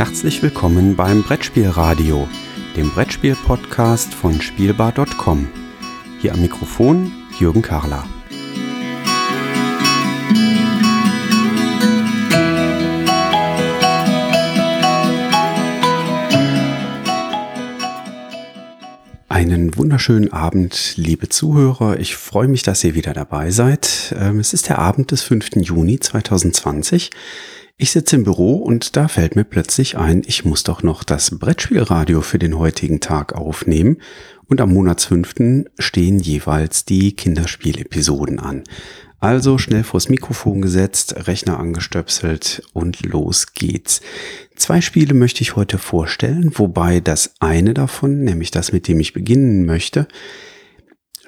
Herzlich willkommen beim Brettspielradio, dem Brettspiel-Podcast von Spielbar.com. Hier am Mikrofon Jürgen Karler. Einen wunderschönen Abend, liebe Zuhörer. Ich freue mich, dass ihr wieder dabei seid. Ähm, es ist der Abend des 5. Juni 2020. Ich sitze im Büro und da fällt mir plötzlich ein, ich muss doch noch das Brettspielradio für den heutigen Tag aufnehmen und am Monatsfünften stehen jeweils die Kinderspielepisoden an. Also schnell vors Mikrofon gesetzt, Rechner angestöpselt und los geht's. Zwei Spiele möchte ich heute vorstellen, wobei das eine davon, nämlich das, mit dem ich beginnen möchte,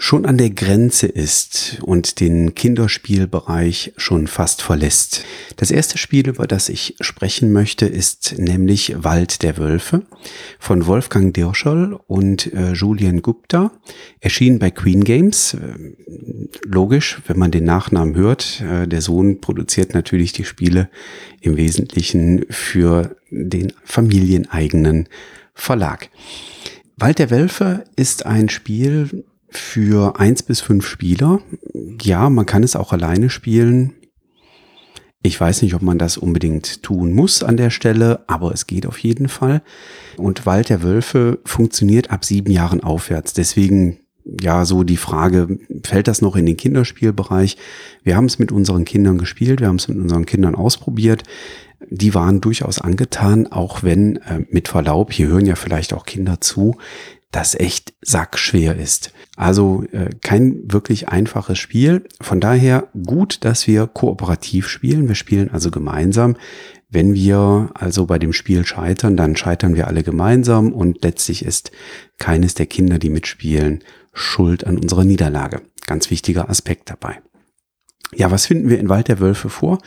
schon an der Grenze ist und den Kinderspielbereich schon fast verlässt. Das erste Spiel, über das ich sprechen möchte, ist nämlich Wald der Wölfe von Wolfgang Dirschel und äh, Julian Gupta, erschienen bei Queen Games. Äh, logisch, wenn man den Nachnamen hört, äh, der Sohn produziert natürlich die Spiele im Wesentlichen für den familieneigenen Verlag. Wald der Wölfe ist ein Spiel, für eins bis fünf Spieler. Ja, man kann es auch alleine spielen. Ich weiß nicht, ob man das unbedingt tun muss an der Stelle, aber es geht auf jeden Fall. Und Wald der Wölfe funktioniert ab sieben Jahren aufwärts. Deswegen ja so die Frage, fällt das noch in den Kinderspielbereich? Wir haben es mit unseren Kindern gespielt, wir haben es mit unseren Kindern ausprobiert. Die waren durchaus angetan, auch wenn, äh, mit Verlaub, hier hören ja vielleicht auch Kinder zu, das echt sackschwer ist. Also äh, kein wirklich einfaches Spiel. Von daher gut, dass wir kooperativ spielen. Wir spielen also gemeinsam. Wenn wir also bei dem Spiel scheitern, dann scheitern wir alle gemeinsam und letztlich ist keines der Kinder, die mitspielen, schuld an unserer Niederlage. Ganz wichtiger Aspekt dabei. Ja, was finden wir in Wald der Wölfe vor?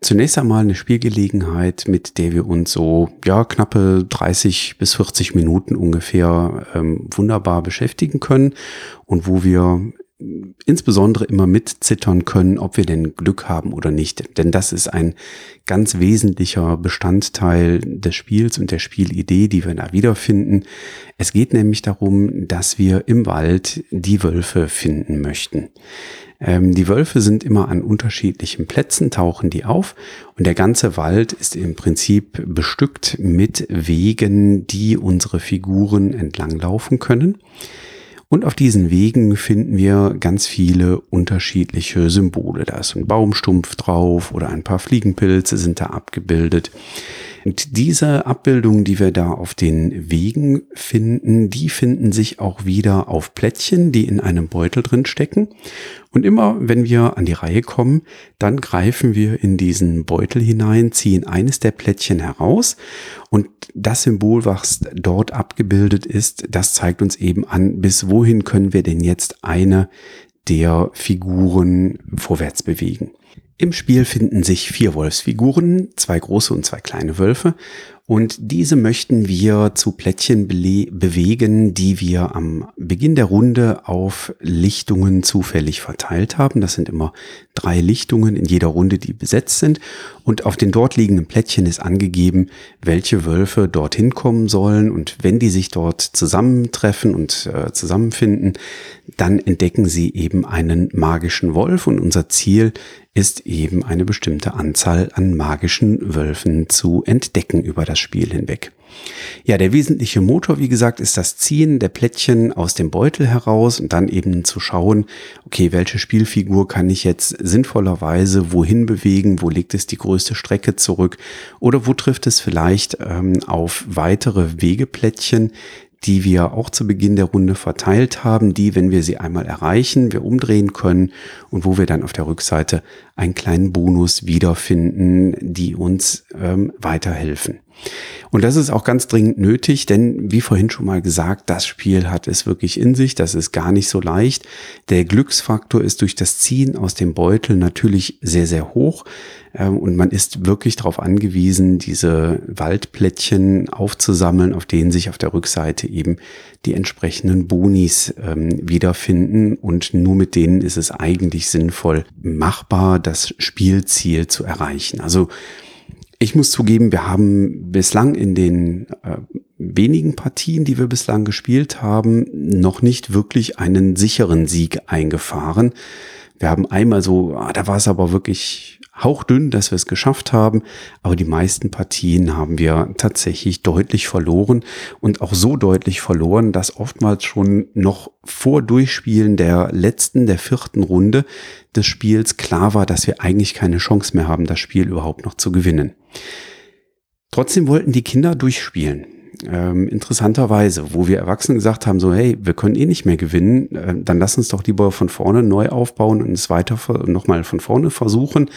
Zunächst einmal eine Spielgelegenheit, mit der wir uns so ja knappe 30 bis 40 Minuten ungefähr ähm, wunderbar beschäftigen können und wo wir insbesondere immer mitzittern können, ob wir denn Glück haben oder nicht. Denn das ist ein ganz wesentlicher Bestandteil des Spiels und der Spielidee, die wir da wiederfinden. Es geht nämlich darum, dass wir im Wald die Wölfe finden möchten. Ähm, die Wölfe sind immer an unterschiedlichen Plätzen, tauchen die auf und der ganze Wald ist im Prinzip bestückt mit Wegen, die unsere Figuren entlanglaufen können. Und auf diesen Wegen finden wir ganz viele unterschiedliche Symbole. Da ist ein Baumstumpf drauf oder ein paar Fliegenpilze sind da abgebildet. Und diese Abbildungen, die wir da auf den Wegen finden, die finden sich auch wieder auf Plättchen, die in einem Beutel drin stecken. Und immer, wenn wir an die Reihe kommen, dann greifen wir in diesen Beutel hinein, ziehen eines der Plättchen heraus und das Symbol, was dort abgebildet ist, das zeigt uns eben an, bis wohin können wir denn jetzt eine der Figuren vorwärts bewegen. Im Spiel finden sich vier Wolfsfiguren, zwei große und zwei kleine Wölfe. Und diese möchten wir zu Plättchen bewegen, die wir am Beginn der Runde auf Lichtungen zufällig verteilt haben. Das sind immer drei Lichtungen in jeder Runde, die besetzt sind. Und auf den dort liegenden Plättchen ist angegeben, welche Wölfe dorthin kommen sollen. Und wenn die sich dort zusammentreffen und äh, zusammenfinden, dann entdecken sie eben einen magischen Wolf. Und unser Ziel ist eben eine bestimmte Anzahl an magischen Wölfen zu entdecken über das Spiel hinweg. Ja, der wesentliche Motor, wie gesagt, ist das Ziehen der Plättchen aus dem Beutel heraus und dann eben zu schauen, okay, welche Spielfigur kann ich jetzt sinnvollerweise wohin bewegen, wo legt es die größte Strecke zurück oder wo trifft es vielleicht ähm, auf weitere Wegeplättchen, die wir auch zu Beginn der Runde verteilt haben, die, wenn wir sie einmal erreichen, wir umdrehen können und wo wir dann auf der Rückseite einen kleinen Bonus wiederfinden, die uns ähm, weiterhelfen. Und das ist auch ganz dringend nötig, denn wie vorhin schon mal gesagt, das Spiel hat es wirklich in sich, das ist gar nicht so leicht. Der Glücksfaktor ist durch das Ziehen aus dem Beutel natürlich sehr, sehr hoch ähm, und man ist wirklich darauf angewiesen, diese Waldplättchen aufzusammeln, auf denen sich auf der Rückseite eben die entsprechenden Bonis ähm, wiederfinden und nur mit denen ist es eigentlich sinnvoll machbar, das Spielziel zu erreichen. Also Ich muss zugeben, wir haben bislang in den äh, wenigen Partien, die wir bislang gespielt haben, noch nicht wirklich einen sicheren Sieg eingefahren. Wir haben einmal so, ah, da war es aber wirklich hauchdünn, dass wir es geschafft haben, aber die meisten Partien haben wir tatsächlich deutlich verloren und auch so deutlich verloren, dass oftmals schon noch vor Durchspielen der letzten, der vierten Runde des Spiels klar war, dass wir eigentlich keine Chance mehr haben, das Spiel überhaupt noch zu gewinnen. Trotzdem wollten die Kinder durchspielen ähm, interessanterweise, wo wir Erwachsene gesagt haben, so hey, wir können eh nicht mehr gewinnen, äh, dann lass uns doch lieber von vorne neu aufbauen und es weiter nochmal von vorne versuchen.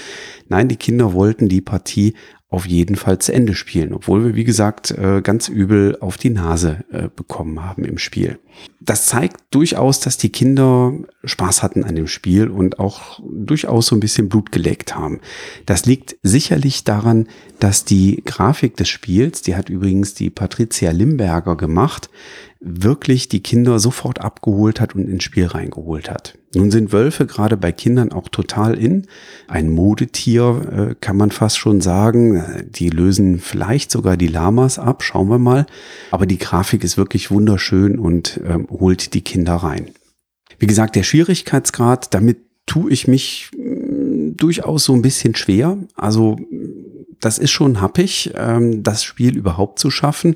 Nein, die Kinder wollten die Partie auf jeden Fall zu Ende spielen, obwohl wir, wie gesagt, äh, ganz übel auf die Nase äh, bekommen haben im Spiel. Das zeigt durchaus, dass die Kinder Spaß hatten an dem Spiel und auch durchaus so ein bisschen Blut geleckt haben. Das liegt sicherlich daran, dass die Grafik des Spiels, die hat übrigens die Patricia Limberger gemacht, wirklich die Kinder sofort abgeholt hat und ins Spiel reingeholt hat. Nun sind Wölfe gerade bei Kindern auch total in. Ein Modetier äh, kann man fast schon sagen. Die lösen vielleicht sogar die Lamas ab, schauen wir mal. Aber die Grafik ist wirklich wunderschön und ähm, holt die Kinder rein. Wie gesagt, der Schwierigkeitsgrad, damit tue ich mich mm, durchaus so ein bisschen schwer. Also das ist schon happig, ähm, das Spiel überhaupt zu schaffen.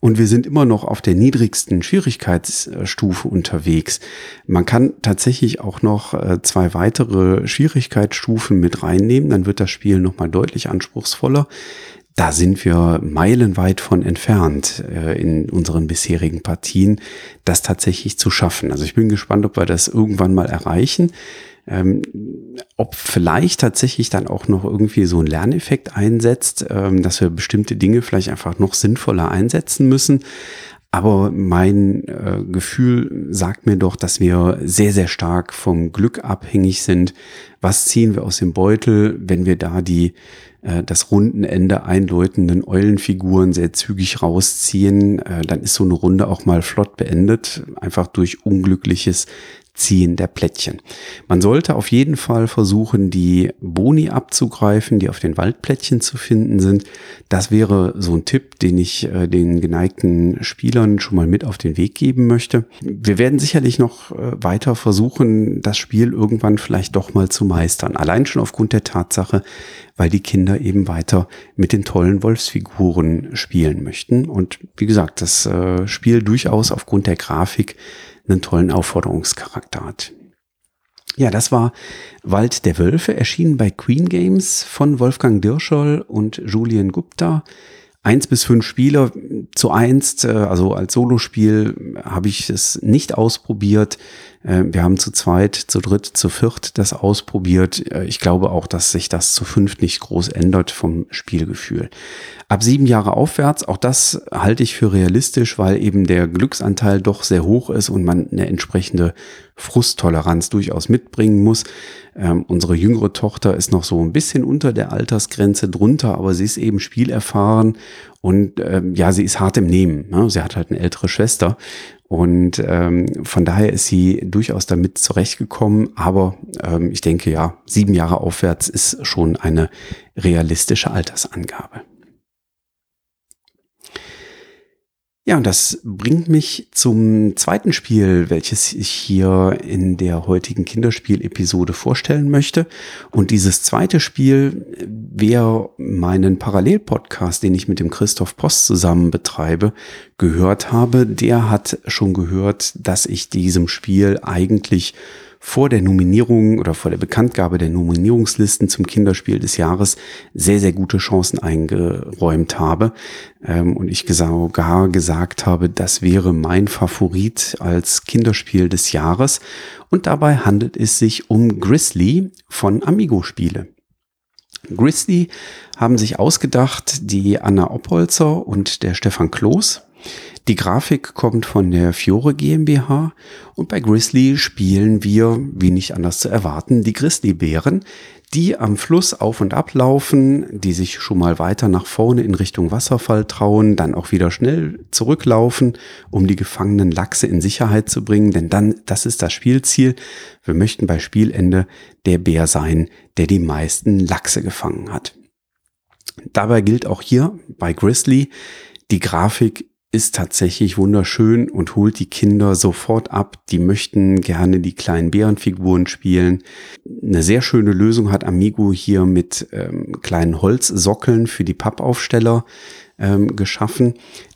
Und wir sind immer noch auf der niedrigsten Schwierigkeitsstufe unterwegs. Man kann tatsächlich auch noch äh, zwei weitere Schwierigkeitsstufen mit reinnehmen. Dann wird das Spiel nochmal deutlich anspruchsvoller. Da sind wir meilenweit von entfernt äh, in unseren bisherigen Partien, das tatsächlich zu schaffen. Also ich bin gespannt, ob wir das irgendwann mal erreichen. Ähm, ob vielleicht tatsächlich dann auch noch irgendwie so ein Lerneffekt einsetzt, ähm, dass wir bestimmte Dinge vielleicht einfach noch sinnvoller einsetzen müssen. Aber mein äh, Gefühl sagt mir doch, dass wir sehr, sehr stark vom Glück abhängig sind. Was ziehen wir aus dem Beutel, wenn wir da die äh, das Rundenende einläutenden Eulenfiguren sehr zügig rausziehen, äh, dann ist so eine Runde auch mal flott beendet, einfach durch unglückliches Ziehen der Plättchen. Man sollte auf jeden Fall versuchen, die Boni abzugreifen, die auf den Waldplättchen zu finden sind. Das wäre so ein Tipp, den ich äh, den geneigten Spielern schon mal mit auf den Weg geben möchte. Wir werden sicherlich noch äh, weiter versuchen, das Spiel irgendwann vielleicht doch mal zu meistern. Allein schon aufgrund der Tatsache, weil die Kinder eben weiter mit den tollen Wolfsfiguren spielen möchten. Und wie gesagt, das äh, Spiel durchaus aufgrund der Grafik einen tollen Aufforderungscharakter hat. Ja, das war Wald der Wölfe, erschienen bei Queen Games von Wolfgang Dirscholl und Julian Gupta eins bis fünf Spieler zu einst, äh, also als Solospiel habe ich es nicht ausprobiert. Äh, wir haben zu zweit, zu dritt, zu viert das ausprobiert. Äh, ich glaube auch, dass sich das zu fünft nicht groß ändert vom Spielgefühl. Ab sieben Jahre aufwärts, auch das halte ich für realistisch, weil eben der Glücksanteil doch sehr hoch ist und man eine entsprechende Frusttoleranz durchaus mitbringen muss. Ähm, unsere jüngere Tochter ist noch so ein bisschen unter der Altersgrenze drunter, aber sie ist eben spielerfahren und ähm, ja, sie ist hart im Nehmen. Ne? Sie hat halt eine ältere Schwester und ähm, von daher ist sie durchaus damit zurechtgekommen. Aber ähm, ich denke ja, sieben Jahre aufwärts ist schon eine realistische Altersangabe. Ja, und das bringt mich zum zweiten Spiel, welches ich hier in der heutigen Kinderspiel-Episode vorstellen möchte. Und dieses zweite Spiel, wer meinen Parallelpodcast, den ich mit dem Christoph Post zusammen betreibe, gehört habe, der hat schon gehört, dass ich diesem Spiel eigentlich vor der Nominierung oder vor der Bekanntgabe der Nominierungslisten zum Kinderspiel des Jahres sehr, sehr gute Chancen eingeräumt habe. Ähm, und ich sogar gesagt habe, das wäre mein Favorit als Kinderspiel des Jahres. Und dabei handelt es sich um Grizzly von Amigo Spiele. Grizzly haben sich ausgedacht, die Anna Oppolzer und der Stefan Kloß. Die Grafik kommt von der Fiore GmbH und bei Grizzly spielen wir, wie nicht anders zu erwarten, die Grizzlybären, die am Fluss auf und ab laufen, die sich schon mal weiter nach vorne in Richtung Wasserfall trauen, dann auch wieder schnell zurücklaufen, um die gefangenen Lachse in Sicherheit zu bringen, denn dann, das ist das Spielziel. Wir möchten bei Spielende der Bär sein, der die meisten Lachse gefangen hat. Dabei gilt auch hier bei Grizzly, die Grafik ist tatsächlich wunderschön und holt die Kinder sofort ab. Die möchten gerne die kleinen Bärenfiguren spielen. Eine sehr schöne Lösung hat Amigo hier mit ähm, kleinen Holzsockeln für die Pappaufsteller ähm, geschaffen.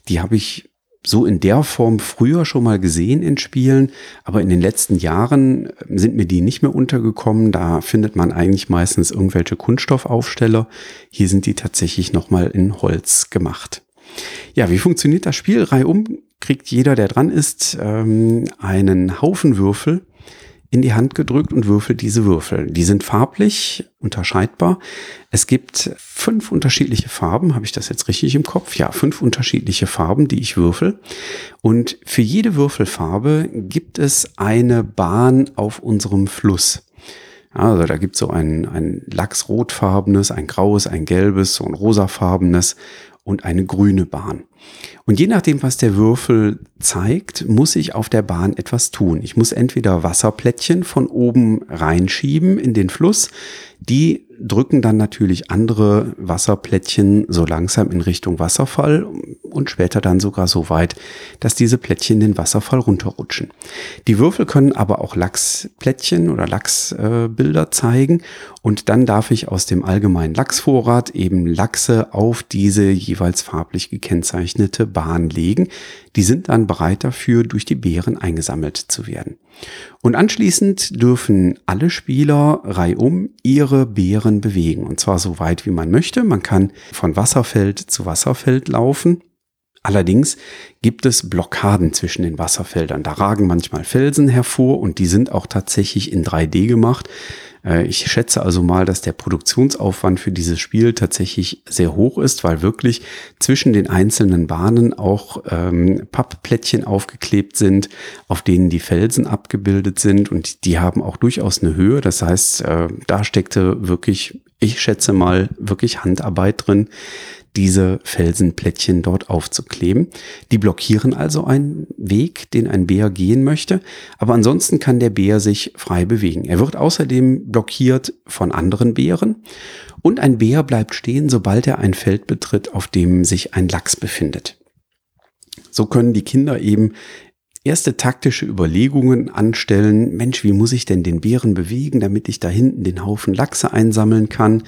Die habe ich so in der Form früher schon mal gesehen in Spielen, aber in den letzten Jahren ähm, sind mir die nicht mehr untergekommen. Da findet man eigentlich meistens irgendwelche Kunststoffaufsteller. Hier sind die tatsächlich nochmal in Holz gemacht. Ja, wie funktioniert das Spiel? Reihum kriegt jeder, der dran ist, ähm, einen Haufen Würfel in die Hand gedrückt und würfelt diese Würfel. Die sind farblich unterscheidbar. Es gibt fünf unterschiedliche Farben. Habe ich das jetzt richtig im Kopf? Ja, fünf unterschiedliche Farben, die ich würfel. Und für jede Würfelfarbe gibt es eine Bahn auf unserem Fluss. Also da gibt es so ein, ein lachsrotfarbenes, ein graues, ein gelbes, so ein rosafarbenes und eine grüne Bahn. Und je nachdem, was der Würfel zeigt, muss ich auf der Bahn etwas tun. Ich muss entweder Wasserplättchen von oben reinschieben in den Fluss, die drücken dann natürlich andere Wasserplättchen so langsam in Richtung Wasserfall und später dann sogar so weit, dass diese Plättchen den Wasserfall runterrutschen. Die Würfel können aber auch Lachsplättchen oder Lachsbilder äh, zeigen und dann darf ich aus dem allgemeinen Lachsvorrat eben Lachse auf diese jeweils farblich gekennzeichnete Bahn legen. Die sind dann bereit dafür, durch die Beeren eingesammelt zu werden. Und anschließend dürfen alle Spieler reihum ihre Beeren bewegen. Und zwar so weit wie man möchte. Man kann von Wasserfeld zu Wasserfeld laufen. Allerdings gibt es Blockaden zwischen den Wasserfeldern. Da ragen manchmal Felsen hervor und die sind auch tatsächlich in 3D gemacht. Äh, ich schätze also mal, dass der Produktionsaufwand für dieses Spiel tatsächlich sehr hoch ist, weil wirklich zwischen den einzelnen Bahnen auch ähm, Pappplättchen aufgeklebt sind, auf denen die Felsen abgebildet sind und die haben auch durchaus eine Höhe. Das heißt, äh, da steckte wirklich, ich schätze mal, wirklich Handarbeit drin diese Felsenplättchen dort aufzukleben. Die blockieren also einen Weg, den ein Bär gehen möchte, aber ansonsten kann der Bär sich frei bewegen. Er wird außerdem blockiert von anderen Bären und ein Bär bleibt stehen, sobald er ein Feld betritt, auf dem sich ein Lachs befindet. So können die Kinder eben erste taktische Überlegungen anstellen. Mensch, wie muss ich denn den Bären bewegen, damit ich da hinten den Haufen Lachse einsammeln kann?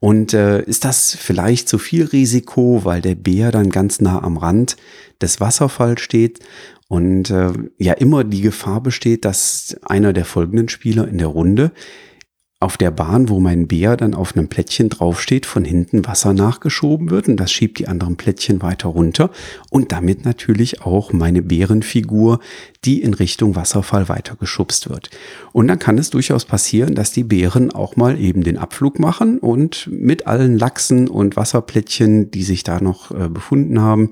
Und äh, ist das vielleicht zu viel Risiko, weil der Bär dann ganz nah am Rand des Wasserfalls steht und äh, ja immer die Gefahr besteht, dass einer der folgenden Spieler in der Runde auf der Bahn, wo mein Bär dann auf einem Plättchen draufsteht, von hinten Wasser nachgeschoben wird und das schiebt die anderen Plättchen weiter runter und damit natürlich auch meine Bärenfigur, die in Richtung Wasserfall weitergeschubst wird. Und dann kann es durchaus passieren, dass die Bären auch mal eben den Abflug machen und mit allen Lachsen und Wasserplättchen, die sich da noch äh, befunden haben,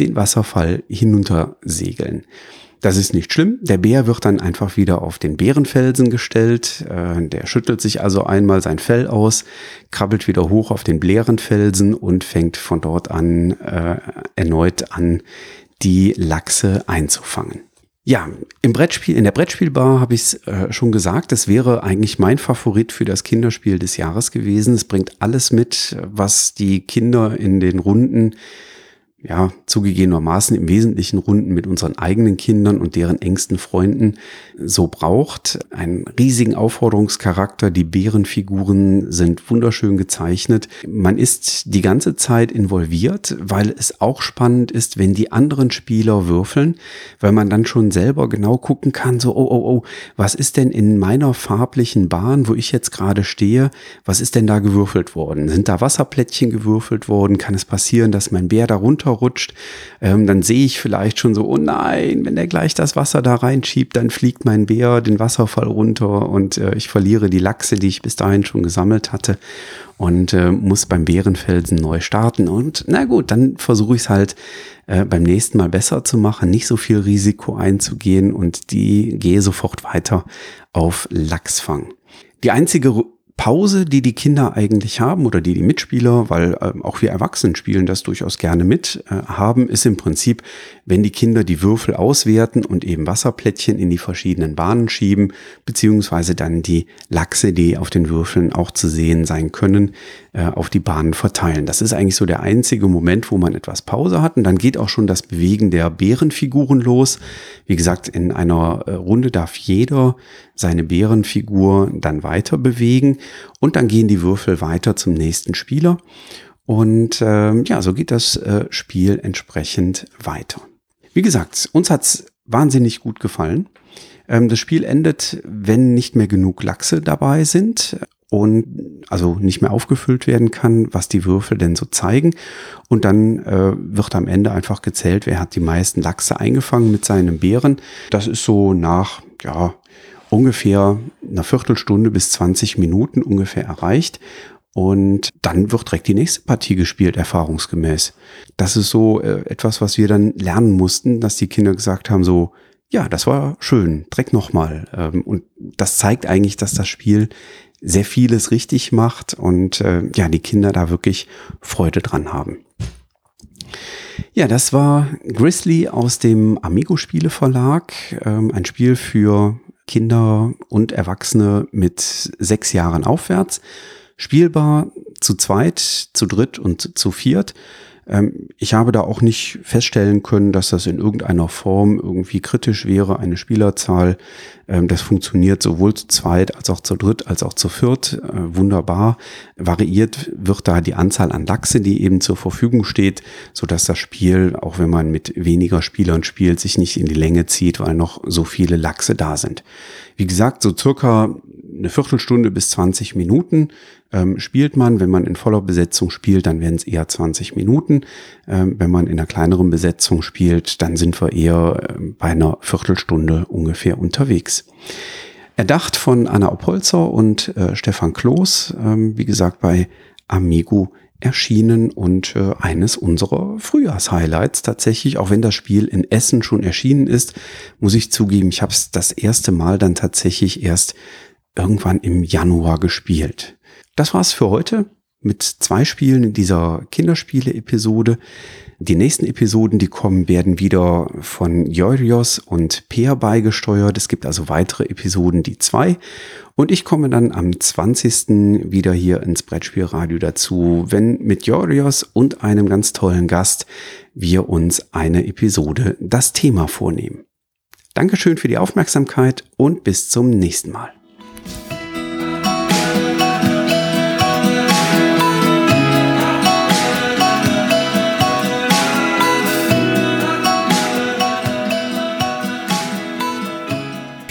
den Wasserfall hinunter segeln. Das ist nicht schlimm. Der Bär wird dann einfach wieder auf den Bärenfelsen gestellt. Äh, der schüttelt sich also einmal sein Fell aus, krabbelt wieder hoch auf den Bärenfelsen und fängt von dort an äh, erneut an, die Lachse einzufangen. Ja, im Brettspiel, in der Brettspielbar habe ich es äh, schon gesagt, es wäre eigentlich mein Favorit für das Kinderspiel des Jahres gewesen. Es bringt alles mit, was die Kinder in den Runden ja, zugegebenermaßen im Wesentlichen Runden mit unseren eigenen Kindern und deren engsten Freunden so braucht. Einen riesigen Aufforderungscharakter, die Bärenfiguren sind wunderschön gezeichnet. Man ist die ganze Zeit involviert, weil es auch spannend ist, wenn die anderen Spieler würfeln, weil man dann schon selber genau gucken kann, so, oh, oh, oh, was ist denn in meiner farblichen Bahn, wo ich jetzt gerade stehe, was ist denn da gewürfelt worden? Sind da Wasserplättchen gewürfelt worden? Kann es passieren, dass mein Bär darunter runterrutscht, ähm, dann sehe ich vielleicht schon so, oh nein, wenn der gleich das Wasser da reinschiebt, dann fliegt mein Bär den Wasserfall runter und äh, ich verliere die Lachse, die ich bis dahin schon gesammelt hatte und äh, muss beim Bärenfelsen neu starten. Und na gut, dann versuche ich es halt äh, beim nächsten Mal besser zu machen, nicht so viel Risiko einzugehen und die gehe sofort weiter auf Lachsfang. Die einzige Pause, die die Kinder eigentlich haben oder die die Mitspieler, weil äh, auch wir Erwachsenen spielen das durchaus gerne mit, äh, haben, ist im Prinzip, wenn die Kinder die Würfel auswerten und eben Wasserplättchen in die verschiedenen Bahnen schieben, beziehungsweise dann die Lachse, die auf den Würfeln auch zu sehen sein können, äh, auf die Bahnen verteilen. Das ist eigentlich so der einzige Moment, wo man etwas Pause hat. Und dann geht auch schon das Bewegen der Bärenfiguren los. Wie gesagt, in einer äh, Runde darf jeder seine Bärenfigur dann weiter bewegen. Und dann gehen die Würfel weiter zum nächsten Spieler. Und ähm, ja, so geht das äh, Spiel entsprechend weiter. Wie gesagt, uns hat's wahnsinnig gut gefallen. Ähm, das Spiel endet, wenn nicht mehr genug Lachse dabei sind und also nicht mehr aufgefüllt werden kann, was die Würfel denn so zeigen. Und dann äh, wird am Ende einfach gezählt, wer hat die meisten Lachse eingefangen mit seinen Bären. Das ist so nach, ja, ungefähr einer Viertelstunde bis 20 Minuten ungefähr erreicht. Und dann wird direkt die nächste Partie gespielt, erfahrungsgemäß. Das ist so äh, etwas, was wir dann lernen mussten, dass die Kinder gesagt haben, so, ja, das war schön, direkt nochmal. Ähm, und das zeigt eigentlich, dass das Spiel sehr vieles richtig macht und äh, ja, die Kinder da wirklich Freude dran haben. Ja, das war Grizzly aus dem Amigo Spiele Verlag, ähm, ein Spiel für Kinder und Erwachsene mit sechs Jahren aufwärts. Spielbar zu zweit, zu dritt und zu viert. Ähm, ich habe da auch nicht feststellen können, dass das in irgendeiner Form irgendwie kritisch wäre, eine Spielerzahl. Ähm, das funktioniert sowohl zu zweit als auch zu dritt als auch zu viert äh, wunderbar. Variiert wird da die Anzahl an Lachse, die eben zur Verfügung steht, so dass das Spiel, auch wenn man mit weniger Spielern spielt, sich nicht in die Länge zieht, weil noch so viele Lachse da sind. Wie gesagt, so circa eine Viertelstunde bis 20 Minuten ähm, spielt man. Wenn man in voller Besetzung spielt, dann werden es eher 20 Minuten. Ähm, wenn man in einer kleineren Besetzung spielt, dann sind wir eher äh, bei einer Viertelstunde ungefähr unterwegs. Erdacht von Anna Opolzer und äh, Stefan Kloß, ähm, wie gesagt, bei Amigo erschienen und äh, eines unserer Frühjahrshighlights tatsächlich, auch wenn das Spiel in Essen schon erschienen ist, muss ich zugeben, ich habe es das erste Mal dann tatsächlich erst irgendwann im Januar gespielt. Das war's für heute mit zwei Spielen in dieser Kinderspiele-Episode. Die nächsten Episoden, die kommen, werden wieder von Joirios und Peer beigesteuert. Es gibt also weitere Episoden, die zwei. Und ich komme dann am 20. wieder hier ins Brettspielradio dazu, wenn mit Joirios und einem ganz tollen Gast wir uns eine Episode das Thema vornehmen. Dankeschön für die Aufmerksamkeit und bis zum nächsten Mal.